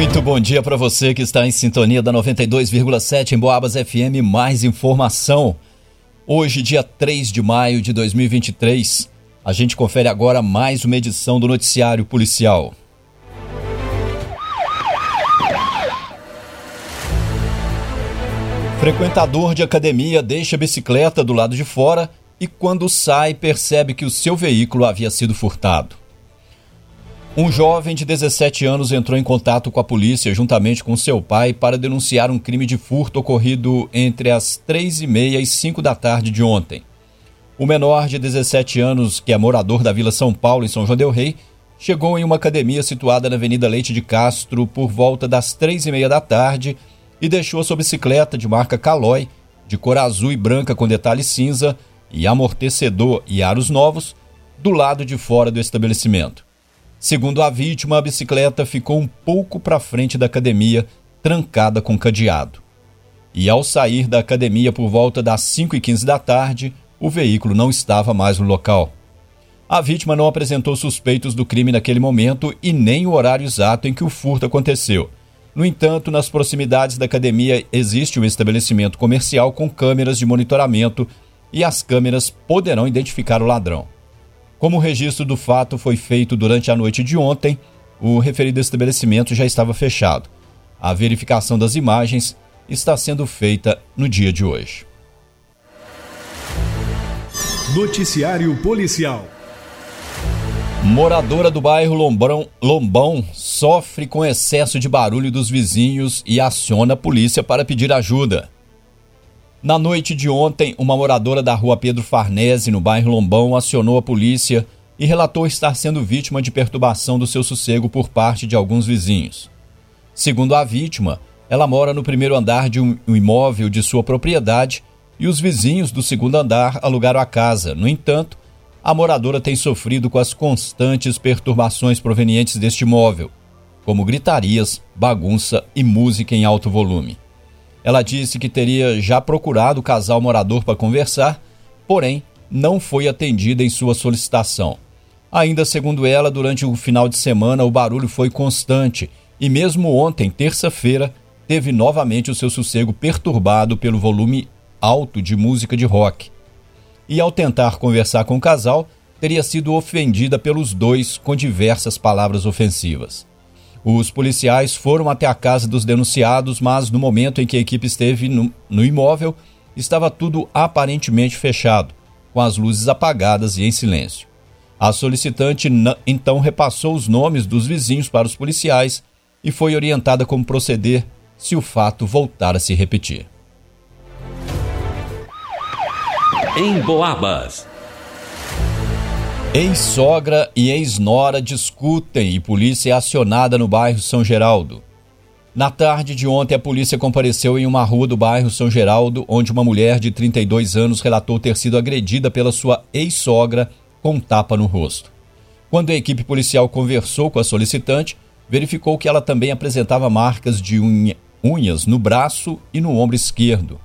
Muito bom dia para você que está em sintonia da 92,7 em Boabas FM. Mais informação. Hoje, dia 3 de maio de 2023, a gente confere agora mais uma edição do Noticiário Policial. Frequentador de academia deixa a bicicleta do lado de fora e, quando sai, percebe que o seu veículo havia sido furtado. Um jovem de 17 anos entrou em contato com a polícia juntamente com seu pai para denunciar um crime de furto ocorrido entre as 3 e meia e 5 da tarde de ontem. O menor de 17 anos, que é morador da Vila São Paulo, em São João del Rei, chegou em uma academia situada na Avenida Leite de Castro por volta das três e meia da tarde e deixou a sua bicicleta de marca Caloi, de cor azul e branca com detalhe cinza e amortecedor e aros novos, do lado de fora do estabelecimento. Segundo a vítima, a bicicleta ficou um pouco para frente da academia, trancada com cadeado. E ao sair da academia por volta das 5 e 15 da tarde, o veículo não estava mais no local. A vítima não apresentou suspeitos do crime naquele momento e nem o horário exato em que o furto aconteceu. No entanto, nas proximidades da academia existe um estabelecimento comercial com câmeras de monitoramento e as câmeras poderão identificar o ladrão. Como o registro do fato foi feito durante a noite de ontem, o referido estabelecimento já estava fechado. A verificação das imagens está sendo feita no dia de hoje. Noticiário Policial. Moradora do bairro Lombrão, Lombão sofre com excesso de barulho dos vizinhos e aciona a polícia para pedir ajuda. Na noite de ontem, uma moradora da rua Pedro Farnese, no bairro Lombão, acionou a polícia e relatou estar sendo vítima de perturbação do seu sossego por parte de alguns vizinhos. Segundo a vítima, ela mora no primeiro andar de um imóvel de sua propriedade e os vizinhos do segundo andar alugaram a casa. No entanto, a moradora tem sofrido com as constantes perturbações provenientes deste imóvel, como gritarias, bagunça e música em alto volume. Ela disse que teria já procurado o casal morador para conversar, porém não foi atendida em sua solicitação. Ainda segundo ela, durante o final de semana o barulho foi constante e mesmo ontem, terça-feira, teve novamente o seu sossego perturbado pelo volume alto de música de rock. E ao tentar conversar com o casal, teria sido ofendida pelos dois com diversas palavras ofensivas. Os policiais foram até a casa dos denunciados, mas no momento em que a equipe esteve no, no imóvel, estava tudo aparentemente fechado, com as luzes apagadas e em silêncio. A solicitante então repassou os nomes dos vizinhos para os policiais e foi orientada como proceder se o fato voltar a se repetir. Em Boabas. Ex-sogra e ex-nora discutem e polícia é acionada no bairro São Geraldo. Na tarde de ontem, a polícia compareceu em uma rua do bairro São Geraldo, onde uma mulher de 32 anos relatou ter sido agredida pela sua ex-sogra com tapa no rosto. Quando a equipe policial conversou com a solicitante, verificou que ela também apresentava marcas de unha, unhas no braço e no ombro esquerdo.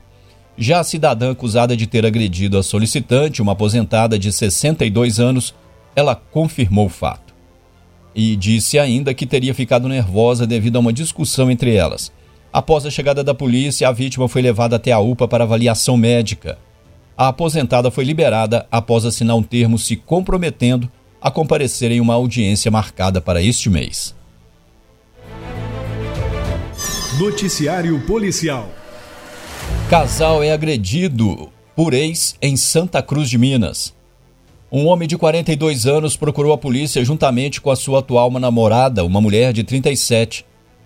Já a cidadã acusada de ter agredido a solicitante, uma aposentada de 62 anos, ela confirmou o fato. E disse ainda que teria ficado nervosa devido a uma discussão entre elas. Após a chegada da polícia, a vítima foi levada até a UPA para avaliação médica. A aposentada foi liberada após assinar um termo se comprometendo a comparecer em uma audiência marcada para este mês. Noticiário Policial Casal é agredido por ex em Santa Cruz de Minas. Um homem de 42 anos procurou a polícia juntamente com a sua atual namorada, uma mulher de 37.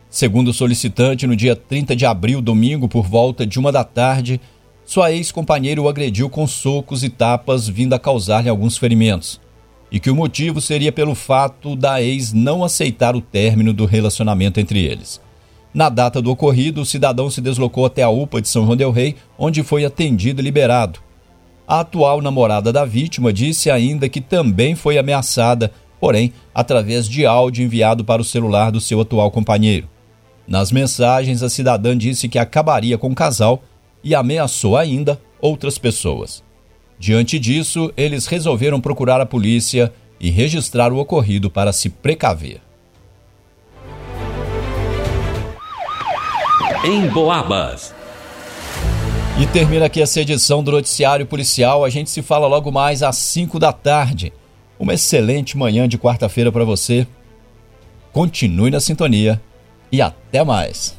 Segundo o solicitante, no dia 30 de abril, domingo, por volta de uma da tarde, sua ex-companheira o agrediu com socos e tapas, vindo a causar-lhe alguns ferimentos. E que o motivo seria pelo fato da ex não aceitar o término do relacionamento entre eles. Na data do ocorrido, o cidadão se deslocou até a UPA de São João del Rei, onde foi atendido e liberado. A atual namorada da vítima disse ainda que também foi ameaçada, porém através de áudio enviado para o celular do seu atual companheiro. Nas mensagens, a cidadã disse que acabaria com o casal e ameaçou ainda outras pessoas. Diante disso, eles resolveram procurar a polícia e registrar o ocorrido para se precaver. Em Boabas. E termina aqui essa edição do Noticiário Policial. A gente se fala logo mais às 5 da tarde. Uma excelente manhã de quarta-feira para você. Continue na sintonia e até mais.